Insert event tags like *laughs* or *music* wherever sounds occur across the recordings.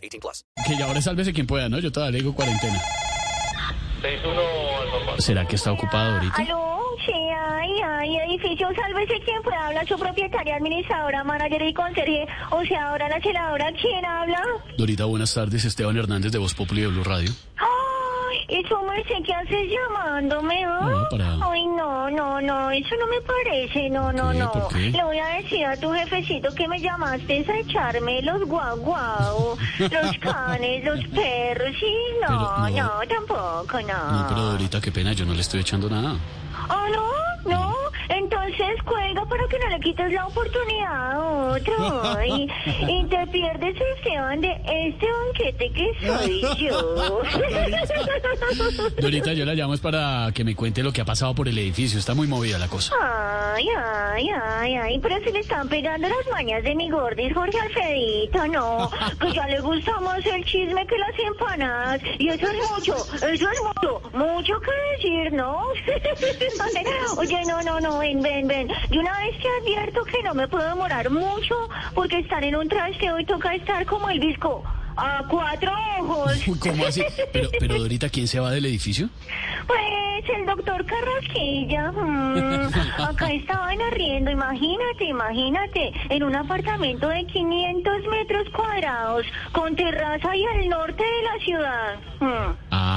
18 plus. Que ya ahora sálvese quien pueda, ¿no? Yo todavía le digo cuarentena. ¿Será que está ocupado ahorita? Aló, sí, ay, ay, edificio, sálvese quien pueda hablar, su propietaria, administradora, manager y conserje, o sea, ahora la celadora, ¿quién habla? Dorita, buenas tardes. Esteban Hernández de Voz Populi de Blue Radio. Ay, eso me sé qué haces llamándome, ¿ah? No, para- Ay, no, no, no, eso no me parece, no, no, no. Le voy a decir a tu jefecito que me llamaste a echarme los guaguau, los *laughs* canes, los perros, sí, no, no. no, tampoco, no. No, pero Dorita, qué pena, yo no le estoy echando nada. Ah, no, no. Entonces cuelga para que no le quites la oportunidad a otro. Y, y te pierdes, Esteban, de este banquete que soy yo. Dorita, yo la llamo es para que me cuente lo que ha pasado por el edificio. Está muy movida la cosa. Ay, ay, ay, ay, pero se le están pegando las mañas de mi gordis, Jorge Alfredito, no, que ya le gusta más el chisme que las empanadas, y eso es mucho, eso es mucho, mucho que decir, ¿no? *laughs* Oye, no, no, no, ven, ven, ven, de una vez te advierto que no me puedo demorar mucho, porque estar en un trasteo y toca estar como el disco, a cuatro ojos. ¿Cómo así? Pero, pero Dorita, ¿quién se va del edificio? Pues el doctor Carrasquilla. mm, acá *laughs* estaban arriendo, imagínate, imagínate, en un apartamento de 500 metros cuadrados, con terraza y al norte de la ciudad. Mm.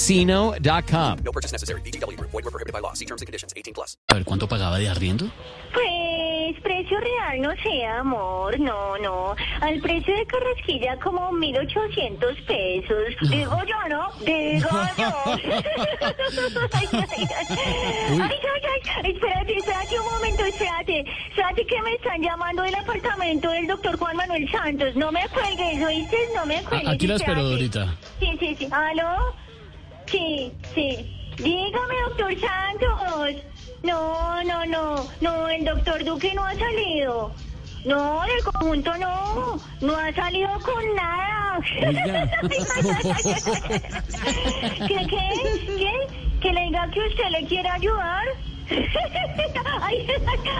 ChumbaCasino.com. No purchase necessary. BGW. Void were prohibited by law. See terms and conditions. 18 plus. a ver cuánto pagaba de arriendo. Pues precio real no sé, amor, no, no. Al precio de Carrasquilla como 1.800 pesos. Digo yo, ¿no? Digo *laughs* yo. ay, ay, ay. Ay, ay, ay. Espérate, espérate un momento, espérate. Espérate que me están llamando del apartamento del doctor Juan Manuel Santos. No me cuelgues, ¿oíste? No me cuelgues. Aquí la espero, espérate. Dorita. Sí, sí, sí. ¿Aló? Sí, sí. Dígame, doctor Santos. No, no, no. No, el doctor Duque no ha salido. No, del conjunto no. No ha salido con nada. *laughs* ¿Qué, qué? ¿Qué? ¿Que le diga que usted le quiere ayudar? Ay,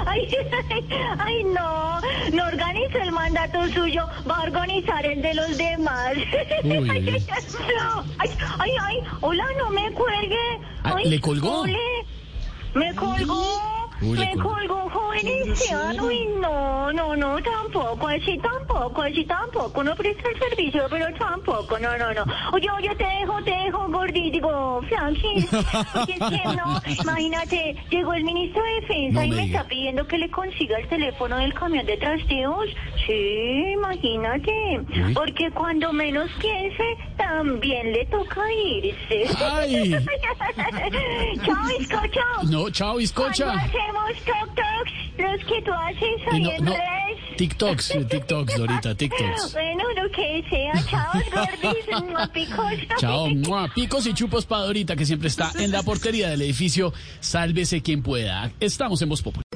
ay, ay, ay, no, no organiza el mandato suyo, va a organizar el de los demás. Uy. *laughs* Ay, ay, ay, hola, no me cuelgue. Ah, Ay, ¿le colgó? ole, Me colgó. Uy, le me colgó. colgó, joven Esteban. Uy, no, tampoco, así tampoco, así tampoco. No presta el servicio, pero tampoco, no, no, no. Oye, oye, te dejo, te dejo, gordi, digo, Frankie. *laughs* Porque es que no, imagínate, llegó el ministro de Defensa No y me está pidiendo que le consiga el teléfono del camión de trasteos. Sí, imagínate. Porque cuando menos piense, también le toca irse. Ay. *laughs* Chao, bizcocho. No, chao, bizcocha. Cuando hacemos TikToks, los que tú haces ahí no, en no. TikToks, TikToks, Dorita, TikToks. Bueno, lo que sea. Chao, gordis, *laughs* no picosa. Chao, ¡mua! picos y chupos para Dorita, que siempre está en la portería del edificio. Sálvese quien pueda. Estamos en Voz Populi.